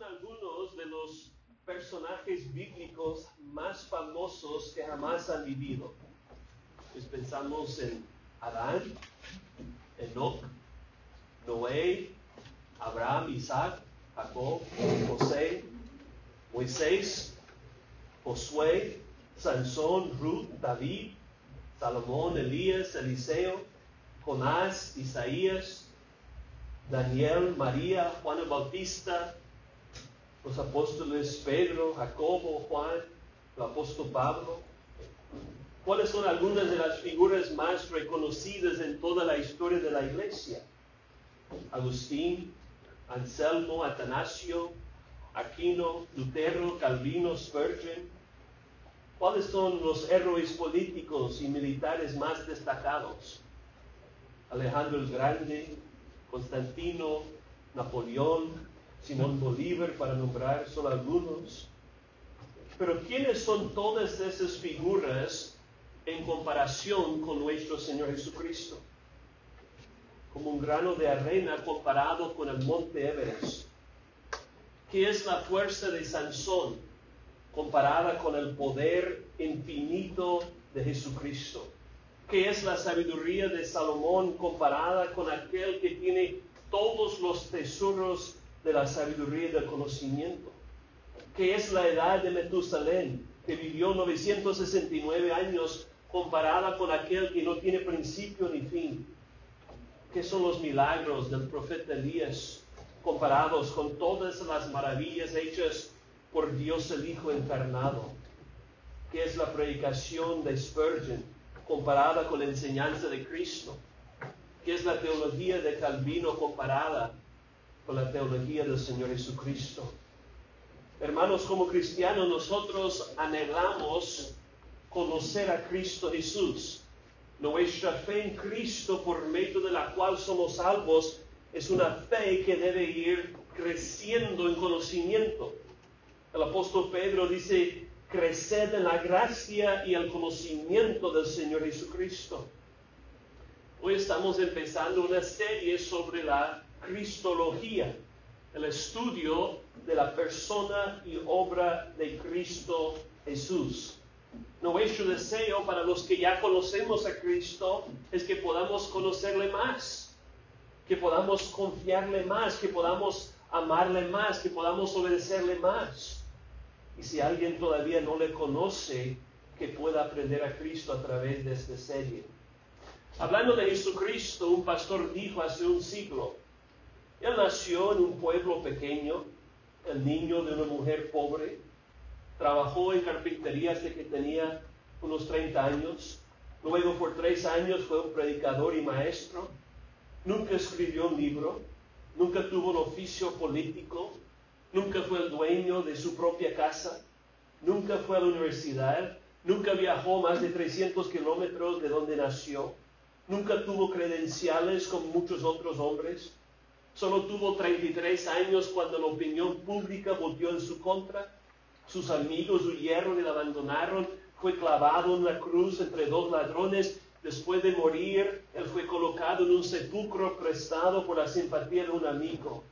son algunos de los personajes bíblicos más famosos que jamás han vivido. Pues pensamos en Adán, Enoch, Noé, Abraham, Isaac, Jacob, José, Moisés, Josué, Sansón, Ruth, David, Salomón, Elías, Eliseo, Jonás, Isaías, Daniel, María, Juan el Bautista, los apóstoles Pedro, Jacobo, Juan, el apóstol Pablo. ¿Cuáles son algunas de las figuras más reconocidas en toda la historia de la iglesia? Agustín, Anselmo, Atanasio, Aquino, Lutero, Calvino, Spurgeon. ¿Cuáles son los héroes políticos y militares más destacados? Alejandro el Grande, Constantino, Napoleón, Simón Bolívar, para nombrar solo algunos. Pero ¿quiénes son todas esas figuras en comparación con nuestro Señor Jesucristo? Como un grano de arena comparado con el monte Everest. ¿Qué es la fuerza de Sansón comparada con el poder infinito de Jesucristo? ¿Qué es la sabiduría de Salomón comparada con aquel que tiene todos los tesoros de la sabiduría y del conocimiento? ¿Qué es la edad de Metusalén, que vivió 969 años comparada con aquel que no tiene principio ni fin? ¿Qué son los milagros del profeta Elías comparados con todas las maravillas hechas por Dios el Hijo encarnado? ¿Qué es la predicación de Spurgeon comparada con la enseñanza de Cristo? ¿Qué es la teología de Calvino comparada con la teología del Señor Jesucristo? Hermanos, como cristianos nosotros anhelamos conocer a Cristo Jesús. Nuestra fe en Cristo por medio de la cual somos salvos es una fe que debe ir creciendo en conocimiento. El apóstol Pedro dice, creced en la gracia y el conocimiento del Señor Jesucristo. Hoy estamos empezando una serie sobre la Cristología, el estudio de la persona y obra de Cristo Jesús. Nuestro deseo para los que ya conocemos a Cristo es que podamos conocerle más, que podamos confiarle más, que podamos amarle más, que podamos obedecerle más. Y si alguien todavía no le conoce, que pueda aprender a Cristo a través de esta serie. Hablando de Jesucristo, un pastor dijo hace un siglo, él nació en un pueblo pequeño, el niño de una mujer pobre, trabajó en carpintería hasta que tenía unos 30 años, luego por tres años fue un predicador y maestro, nunca escribió un libro, nunca tuvo un oficio político, nunca fue el dueño de su propia casa, nunca fue a la universidad, nunca viajó más de 300 kilómetros de donde nació, nunca tuvo credenciales como muchos otros hombres, solo tuvo 33 años cuando la opinión pública volvió en su contra, sus amigos huyeron y la abandonaron, fue clavado en la cruz entre dos ladrones, después de morir, él fue colocado en un sepulcro prestado por la simpatía de un amigo.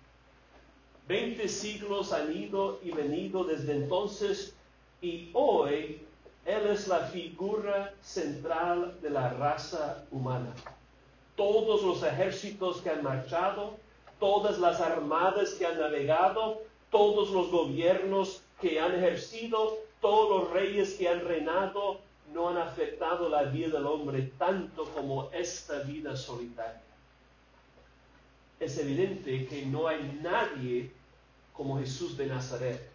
Veinte siglos han ido y venido desde entonces y hoy él es la figura central de la raza humana. Todos los ejércitos que han marchado, todas las armadas que han navegado, todos los gobiernos que han ejercido, todos los reyes que han reinado, no han afectado la vida del hombre tanto como esta vida solitaria. Es evidente que no hay nadie como Jesús de Nazaret.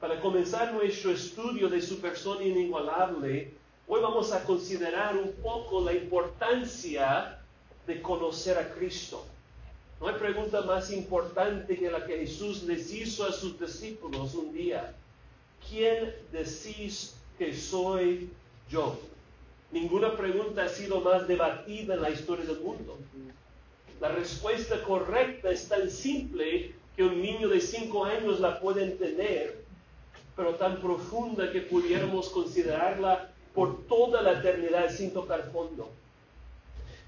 Para comenzar nuestro estudio de su persona inigualable, hoy vamos a considerar un poco la importancia de conocer a Cristo. No hay pregunta más importante que la que Jesús les hizo a sus discípulos un día. ¿Quién decís que soy yo? Ninguna pregunta ha sido más debatida en la historia del mundo. La respuesta correcta es tan simple que un niño de cinco años la puede entender, pero tan profunda que pudiéramos considerarla por toda la eternidad sin tocar fondo.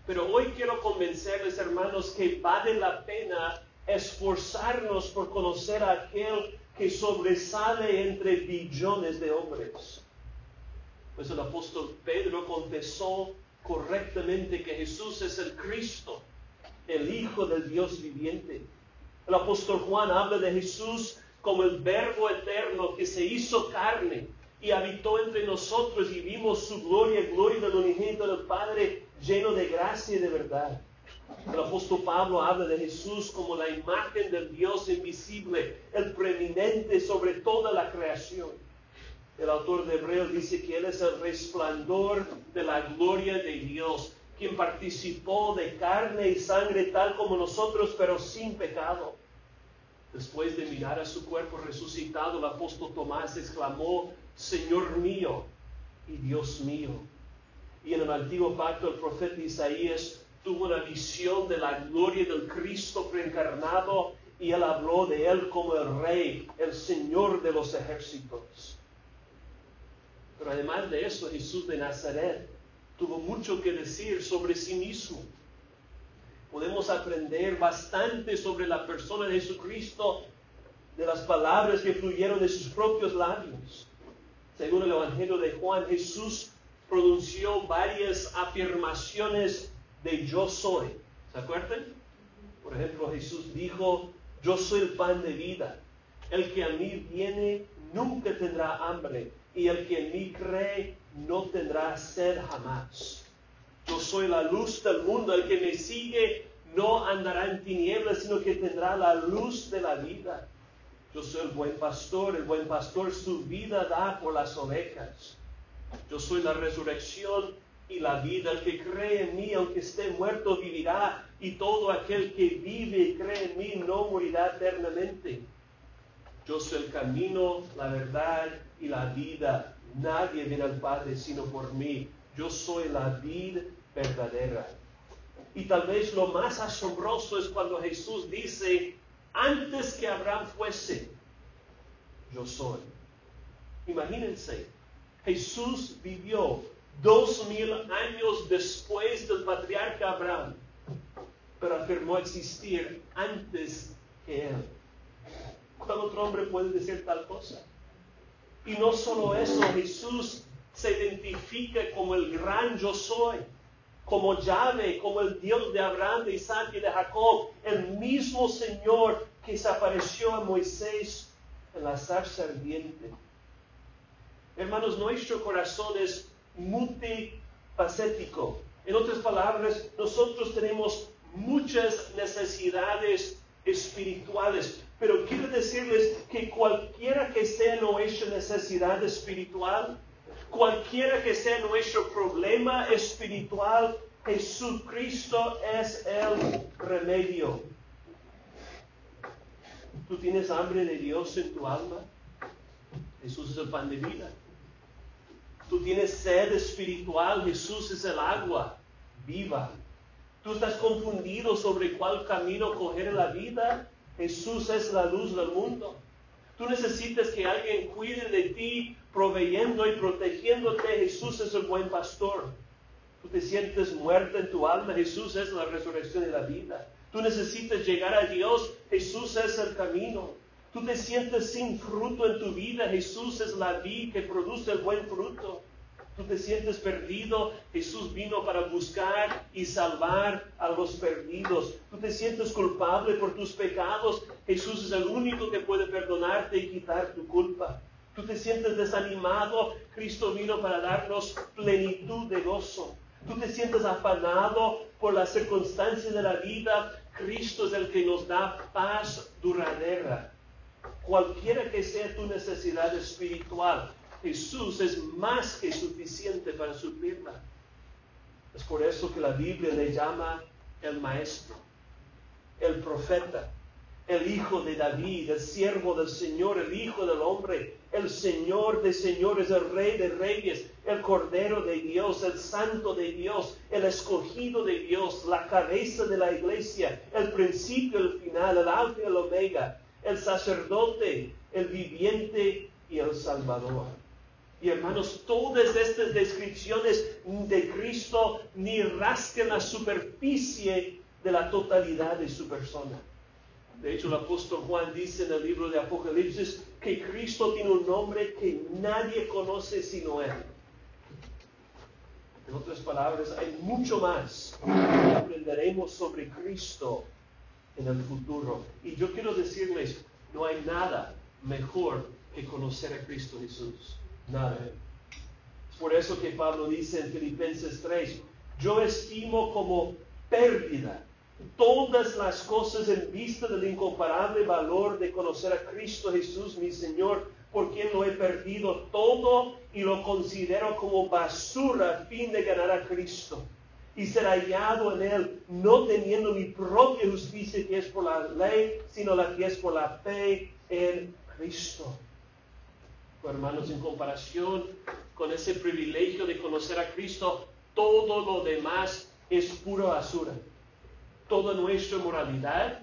Pero hoy quiero convencerles, hermanos, que vale la pena esforzarnos por conocer a aquel que sobresale entre billones de hombres. Pues el apóstol Pedro confesó correctamente que Jesús es el Cristo, el Hijo del Dios viviente. El apóstol Juan habla de Jesús como el verbo eterno que se hizo carne y habitó entre nosotros y vimos su gloria, gloria del unigénito del Padre, lleno de gracia y de verdad. El apóstol Pablo habla de Jesús como la imagen del Dios invisible, el preeminente sobre toda la creación. El autor de Hebreos dice que Él es el resplandor de la gloria de Dios, quien participó de carne y sangre tal como nosotros, pero sin pecado. Después de mirar a su cuerpo resucitado, el apóstol Tomás exclamó, Señor mío y Dios mío. Y en el antiguo pacto el profeta Isaías tuvo una visión de la gloria del Cristo preencarnado y él habló de él como el rey, el Señor de los ejércitos. Pero además de eso, Jesús de Nazaret tuvo mucho que decir sobre sí mismo. Podemos aprender bastante sobre la persona de Jesucristo de las palabras que fluyeron de sus propios labios. Según el Evangelio de Juan, Jesús pronunció varias afirmaciones de yo soy. ¿Se acuerdan? Por ejemplo, Jesús dijo, yo soy el pan de vida. El que a mí viene nunca tendrá hambre y el que en mí cree no tendrá sed jamás. Yo soy la luz del mundo. El que me sigue no andará en tinieblas, sino que tendrá la luz de la vida. Yo soy el buen pastor. El buen pastor su vida da por las ovejas. Yo soy la resurrección y la vida. El que cree en mí, aunque esté muerto, vivirá. Y todo aquel que vive y cree en mí no morirá eternamente. Yo soy el camino, la verdad y la vida. Nadie viene al Padre sino por mí. Yo soy la vida verdadera. Y tal vez lo más asombroso es cuando Jesús dice, antes que Abraham fuese, yo soy. Imagínense, Jesús vivió dos mil años después del patriarca Abraham, pero afirmó existir antes que él. ¿Cuál otro hombre puede decir tal cosa? Y no solo eso, Jesús se identifica como el gran yo soy, como Yahvé, como el Dios de Abraham, de Isaac y de Jacob, el mismo Señor que se apareció a Moisés en la zarza ardiente. Hermanos, nuestro corazón es multifacético. En otras palabras, nosotros tenemos muchas necesidades espirituales, pero quiero decirles que cualquiera que sea nuestra necesidad espiritual, cualquiera que sea nuestro problema espiritual, Jesucristo es el remedio. ¿Tú tienes hambre de Dios en tu alma? Jesús es el pan de vida. Tú tienes sed espiritual, Jesús es el agua viva. Tú estás confundido sobre cuál camino coger en la vida, Jesús es la luz del mundo. Tú necesitas que alguien cuide de ti, proveyendo y protegiéndote. Jesús es el buen pastor. Tú te sientes muerta en tu alma. Jesús es la resurrección de la vida. Tú necesitas llegar a Dios. Jesús es el camino. Tú te sientes sin fruto en tu vida. Jesús es la vid que produce el buen fruto. Tú te sientes perdido. Jesús vino para buscar y salvar a los perdidos. Tú te sientes culpable por tus pecados. Jesús es el único que puede perdonarte y quitar tu culpa. Tú te sientes desanimado. Cristo vino para darnos plenitud de gozo. Tú te sientes afanado por las circunstancias de la vida. Cristo es el que nos da paz duradera cualquiera que sea tu necesidad espiritual, Jesús es más que suficiente para suplirla. Es por eso que la Biblia le llama el maestro, el profeta, el hijo de David, el siervo del Señor, el hijo del hombre, el Señor de señores, el rey de reyes, el cordero de Dios, el santo de Dios, el escogido de Dios, la cabeza de la iglesia, el principio, el final, el alfa y el omega, el sacerdote, el viviente y el salvador. Y hermanos, todas estas descripciones de Cristo ni rascan la superficie de la totalidad de su persona. De hecho, el apóstol Juan dice en el libro de Apocalipsis que Cristo tiene un nombre que nadie conoce sino Él. En otras palabras, hay mucho más que aprenderemos sobre Cristo en el futuro. Y yo quiero decirles, no hay nada mejor que conocer a Cristo Jesús. Nada. Es por eso que Pablo dice en Filipenses 3, yo estimo como pérdida todas las cosas en vista del incomparable valor de conocer a Cristo Jesús, mi Señor, por quien lo he perdido todo y lo considero como basura a fin de ganar a Cristo y ser hallado en él, no teniendo mi propia justicia que es por la ley, sino la que es por la fe en Cristo. hermanos, en comparación con ese privilegio de conocer a Cristo, todo lo demás es pura basura. Toda nuestra moralidad,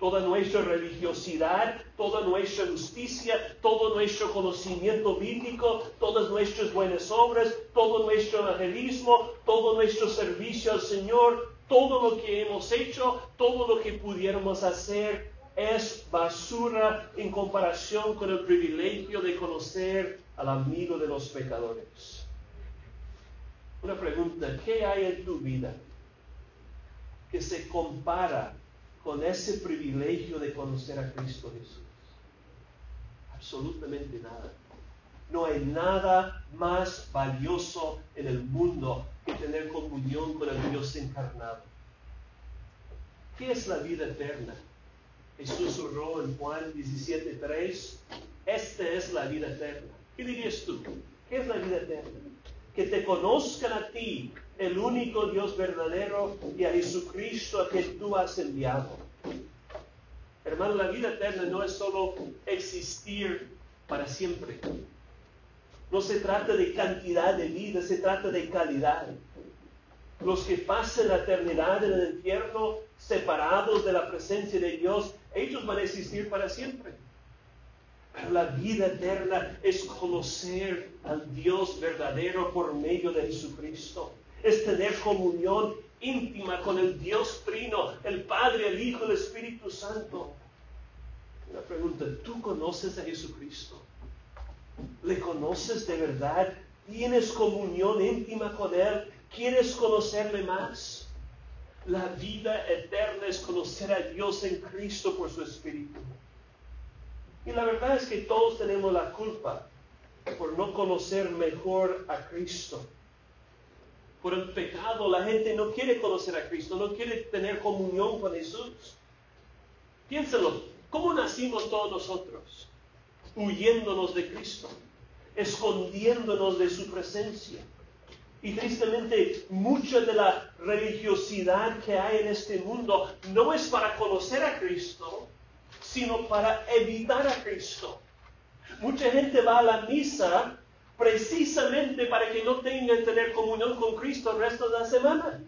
toda nuestra religiosidad, toda nuestra justicia, todo nuestro conocimiento bíblico, todas nuestras buenas obras, todo nuestro evangelismo, todo nuestro servicio al Señor, todo lo que hemos hecho, todo lo que pudiéramos hacer es basura en comparación con el privilegio de conocer al amigo de los pecadores. Una pregunta, ¿qué hay en tu vida que se compara con ese privilegio de conocer a Cristo Jesús? Absolutamente nada. No hay nada más valioso en el mundo que tener comunión con el Dios encarnado. ¿Qué es la vida eterna? Jesús oró en Juan 17:3. Esta es la vida eterna. ¿Qué dirías tú? ¿Qué es la vida eterna? Que te conozcan a ti, el único Dios verdadero, y a Jesucristo a quien tú has enviado. Hermano, la vida eterna no es solo existir para siempre. No se trata de cantidad de vida, se trata de calidad. Los que pasen la eternidad en el infierno separados de la presencia de Dios, ellos van a existir para siempre. La vida eterna es conocer al Dios verdadero por medio de Jesucristo. Es tener comunión íntima con el Dios Trino, el Padre, el Hijo, el Espíritu Santo. Una pregunta, ¿tú conoces a Jesucristo? ¿Le conoces de verdad? ¿Tienes comunión íntima con Él? ¿Quieres conocerle más? La vida eterna es conocer a Dios en Cristo por su Espíritu. Y la verdad es que todos tenemos la culpa por no conocer mejor a Cristo. Por el pecado, la gente no quiere conocer a Cristo, no quiere tener comunión con Jesús. Piénselo, ¿cómo nacimos todos nosotros? Huyéndonos de Cristo, escondiéndonos de su presencia. Y tristemente, mucha de la religiosidad que hay en este mundo no es para conocer a Cristo, sino para evitar a Cristo. Mucha gente va a la misa precisamente para que no tenga que tener comunión con Cristo el resto de la semana.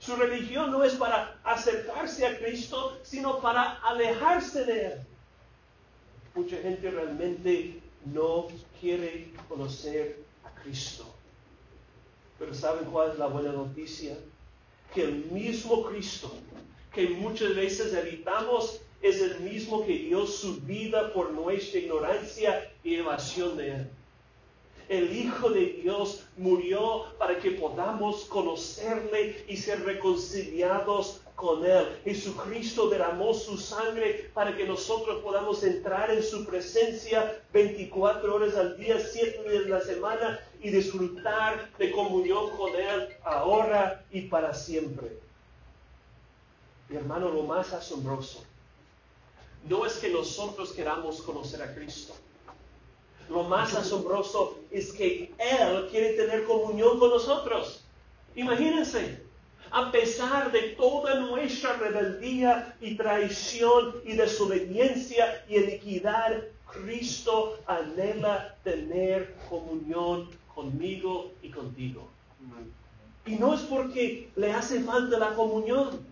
Su religión no es para acercarse a Cristo, sino para alejarse de Él. Mucha gente realmente no quiere conocer a Cristo. Pero ¿saben cuál es la buena noticia? Que el mismo Cristo que muchas veces evitamos es el mismo que dio su vida por nuestra ignorancia y evasión de Él. El Hijo de Dios murió para que podamos conocerle y ser reconciliados con Él. Jesucristo derramó su sangre para que nosotros podamos entrar en su presencia 24 horas al día, 7 días de la semana y disfrutar de comunión con Él ahora y para siempre. Mi hermano, lo más asombroso no es que nosotros queramos conocer a Cristo. Lo más asombroso es que Él quiere tener comunión con nosotros. Imagínense, a pesar de toda nuestra rebeldía y traición y desobediencia y iniquidad, Cristo anhela tener comunión conmigo y contigo. Y no es porque le hace falta la comunión,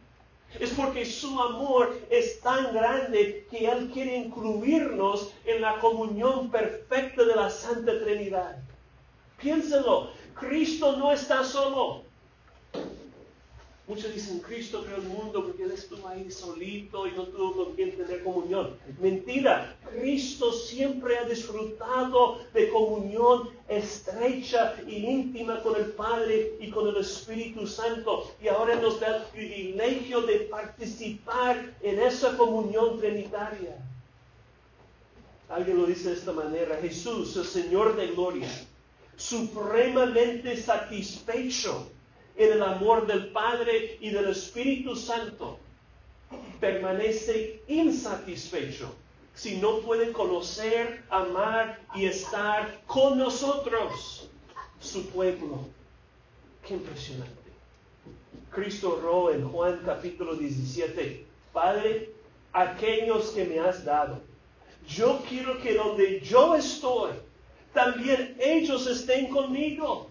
es porque su amor es tan grande que Él quiere incluirnos en la comunión perfecta de la Santa Muchos dicen, Cristo creó el mundo porque Él estuvo ahí solito y no tuvo con quien tener comunión. Mentira, Cristo siempre ha disfrutado de comunión estrecha y íntima con el Padre y con el Espíritu Santo. Y ahora nos da el privilegio de participar en esa comunión trinitaria. Alguien lo dice de esta manera, Jesús, el Señor de gloria, supremamente satisfecho en el amor del Padre y del Espíritu Santo, permanece insatisfecho si no puede conocer, amar y estar con nosotros, su pueblo. Qué impresionante. Cristo oró en Juan capítulo 17, Padre, aquellos que me has dado, yo quiero que donde yo estoy, también ellos estén conmigo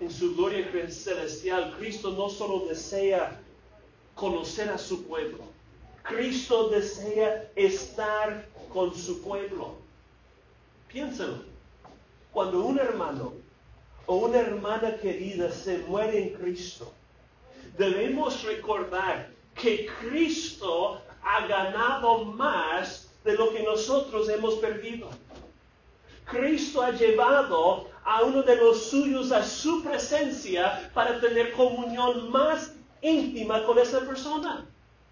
en su gloria celestial, Cristo no solo desea conocer a su pueblo, Cristo desea estar con su pueblo. Piénsalo, cuando un hermano o una hermana querida se muere en Cristo, debemos recordar que Cristo ha ganado más de lo que nosotros hemos perdido. Cristo ha llevado a uno de los suyos a su presencia para tener comunión más íntima con esa persona.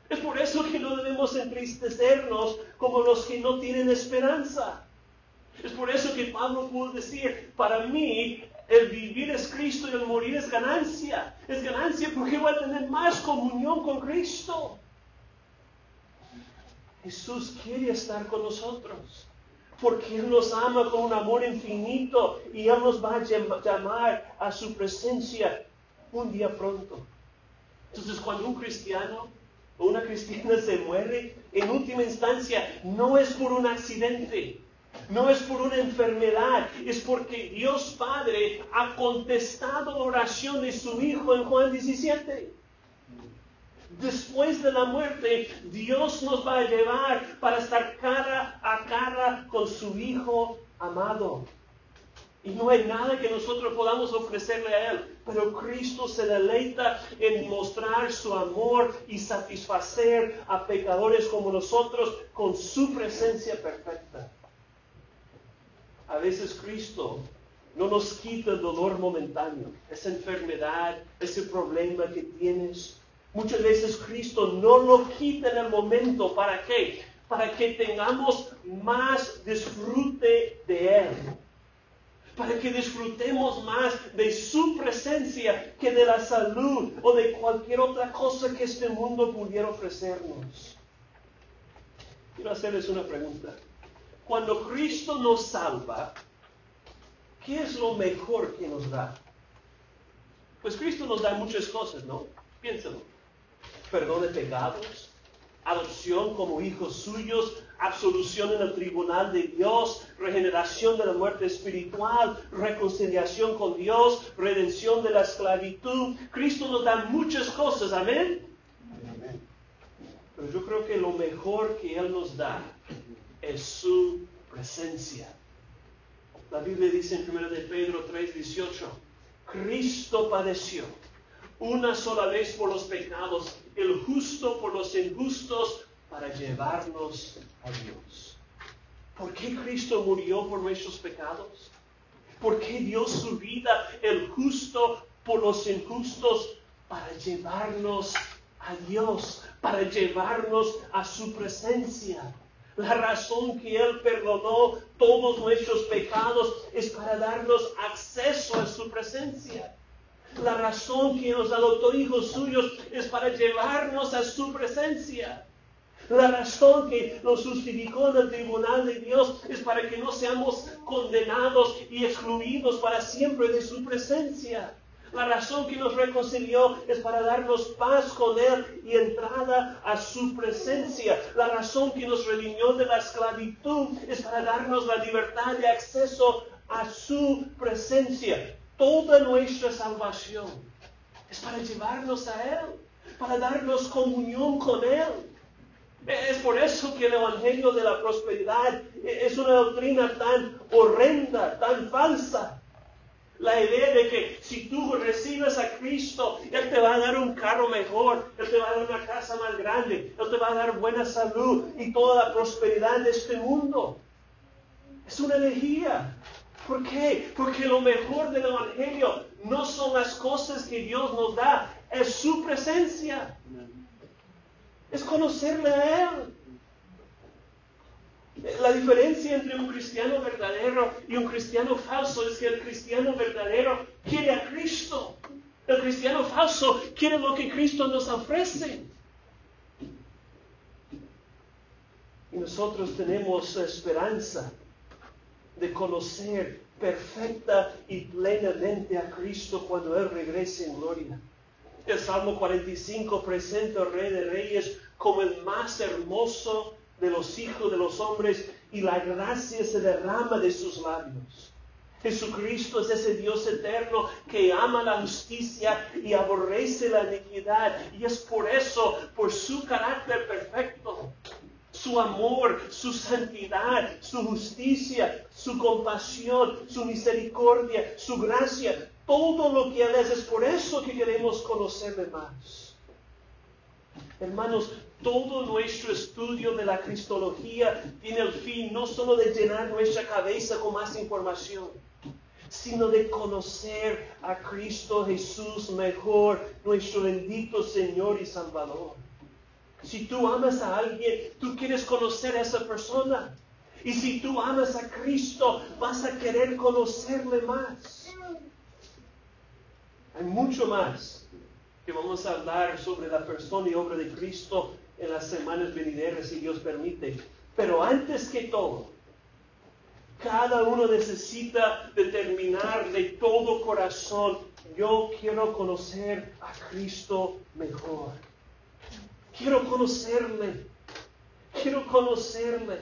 Es por eso que no debemos entristecernos como los que no tienen esperanza. Es por eso que Pablo pudo decir, para mí el vivir es Cristo y el morir es ganancia. Es ganancia porque voy a tener más comunión con Cristo. Jesús quiere estar con nosotros porque Él nos ama con un amor infinito y Él nos va a llamar a su presencia un día pronto. Entonces, cuando un cristiano o una cristiana se muere, en última instancia, no es por un accidente, no es por una enfermedad, es porque Dios Padre ha contestado la oración de su Hijo en Juan 17 después de la muerte, Dios nos va a llevar para estar cara a cara con su Hijo amado. Y no hay nada que nosotros podamos ofrecerle a Él, pero Cristo se deleita en mostrar su amor y satisfacer a pecadores como nosotros con su presencia perfecta. A veces Cristo no nos quita el dolor momentáneo, esa enfermedad, ese problema que tienes, Muchas veces Cristo no lo quita en el momento. ¿Para qué? Para que tengamos más disfrute de Él. Para que disfrutemos más de su presencia que de la salud o de cualquier otra cosa que este mundo pudiera ofrecernos. Quiero hacerles una pregunta. Cuando Cristo nos salva, ¿qué es lo mejor que nos da? Pues Cristo nos da muchas cosas, ¿no? Piénsalo perdón de pecados, adopción como hijos suyos, absolución en el tribunal de Dios, regeneración de la muerte espiritual, reconciliación con Dios, redención de la esclavitud. Cristo nos da muchas cosas, amén. Pero yo creo que lo mejor que Él nos da es su presencia. La Biblia dice en 1 de Pedro 3:18, Cristo padeció una sola vez por los pecados, el justo por los injustos, para llevarnos a Dios. ¿Por qué Cristo murió por nuestros pecados? ¿Por qué dio su vida el justo por los injustos? Para llevarnos a Dios, para llevarnos a su presencia. La razón que Él perdonó todos nuestros pecados es para darnos acceso a su presencia. La razón que nos adoptó hijos suyos es para llevarnos a su presencia. La razón que nos justificó en el tribunal de Dios es para que no seamos condenados y excluidos para siempre de su presencia. La razón que nos reconcilió es para darnos paz con Él y entrada a su presencia. La razón que nos redimió de la esclavitud es para darnos la libertad de acceso a su presencia. Toda nuestra salvación es para llevarnos a Él, para darnos comunión con Él. Es por eso que el Evangelio de la Prosperidad es una doctrina tan horrenda, tan falsa. La idea de que si tú recibes a Cristo, Él te va a dar un carro mejor, Él te va a dar una casa más grande, Él te va a dar buena salud y toda la prosperidad de este mundo. Es una herejía. ¿Por qué? Porque lo mejor del Evangelio no son las cosas que Dios nos da, es su presencia. Es conocerle a Él. La diferencia entre un cristiano verdadero y un cristiano falso es que el cristiano verdadero quiere a Cristo. El cristiano falso quiere lo que Cristo nos ofrece. Y nosotros tenemos esperanza de conocer perfecta y plenamente a Cristo cuando Él regrese en gloria. El Salmo 45 presenta al Rey de Reyes como el más hermoso de los hijos de los hombres y la gracia se derrama de sus labios. Jesucristo es ese Dios eterno que ama la justicia y aborrece la iniquidad. Y es por eso, por su carácter perfecto, su amor, su santidad, su justicia, su compasión, su misericordia, su gracia, todo lo que Él es, es por eso que queremos conocerle más. Hermanos, todo nuestro estudio de la Cristología tiene el fin no solo de llenar nuestra cabeza con más información, sino de conocer a Cristo Jesús mejor, nuestro bendito Señor y Salvador. Si tú amas a alguien, tú quieres conocer a esa persona. Y si tú amas a Cristo, vas a querer conocerle más. Hay mucho más que vamos a hablar sobre la persona y obra de Cristo en las semanas venideras, si Dios permite. Pero antes que todo, cada uno necesita determinar de todo corazón, yo quiero conocer a Cristo mejor. Quiero conocerle. Quiero conocerle.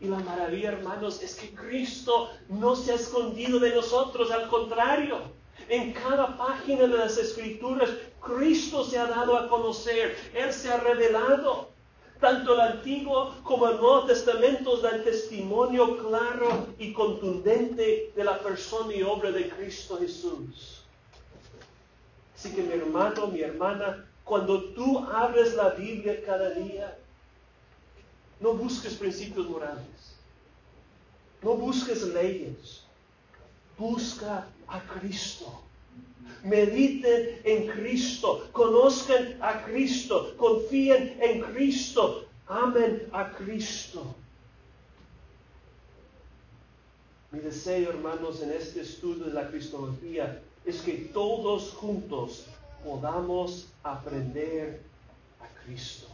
Y la maravilla, hermanos, es que Cristo no se ha escondido de nosotros, al contrario. En cada página de las Escrituras, Cristo se ha dado a conocer, Él se ha revelado. Tanto el Antiguo como el Nuevo Testamento dan testimonio claro y contundente de la persona y obra de Cristo Jesús. Así que mi hermano, mi hermana, cuando tú abres la Biblia cada día, no busques principios morales, no busques leyes, busca a Cristo. Mediten en Cristo, conozcan a Cristo, confíen en Cristo, amen a Cristo. Mi deseo, hermanos, en este estudio de la Cristología es que todos juntos podamos aprender a Cristo.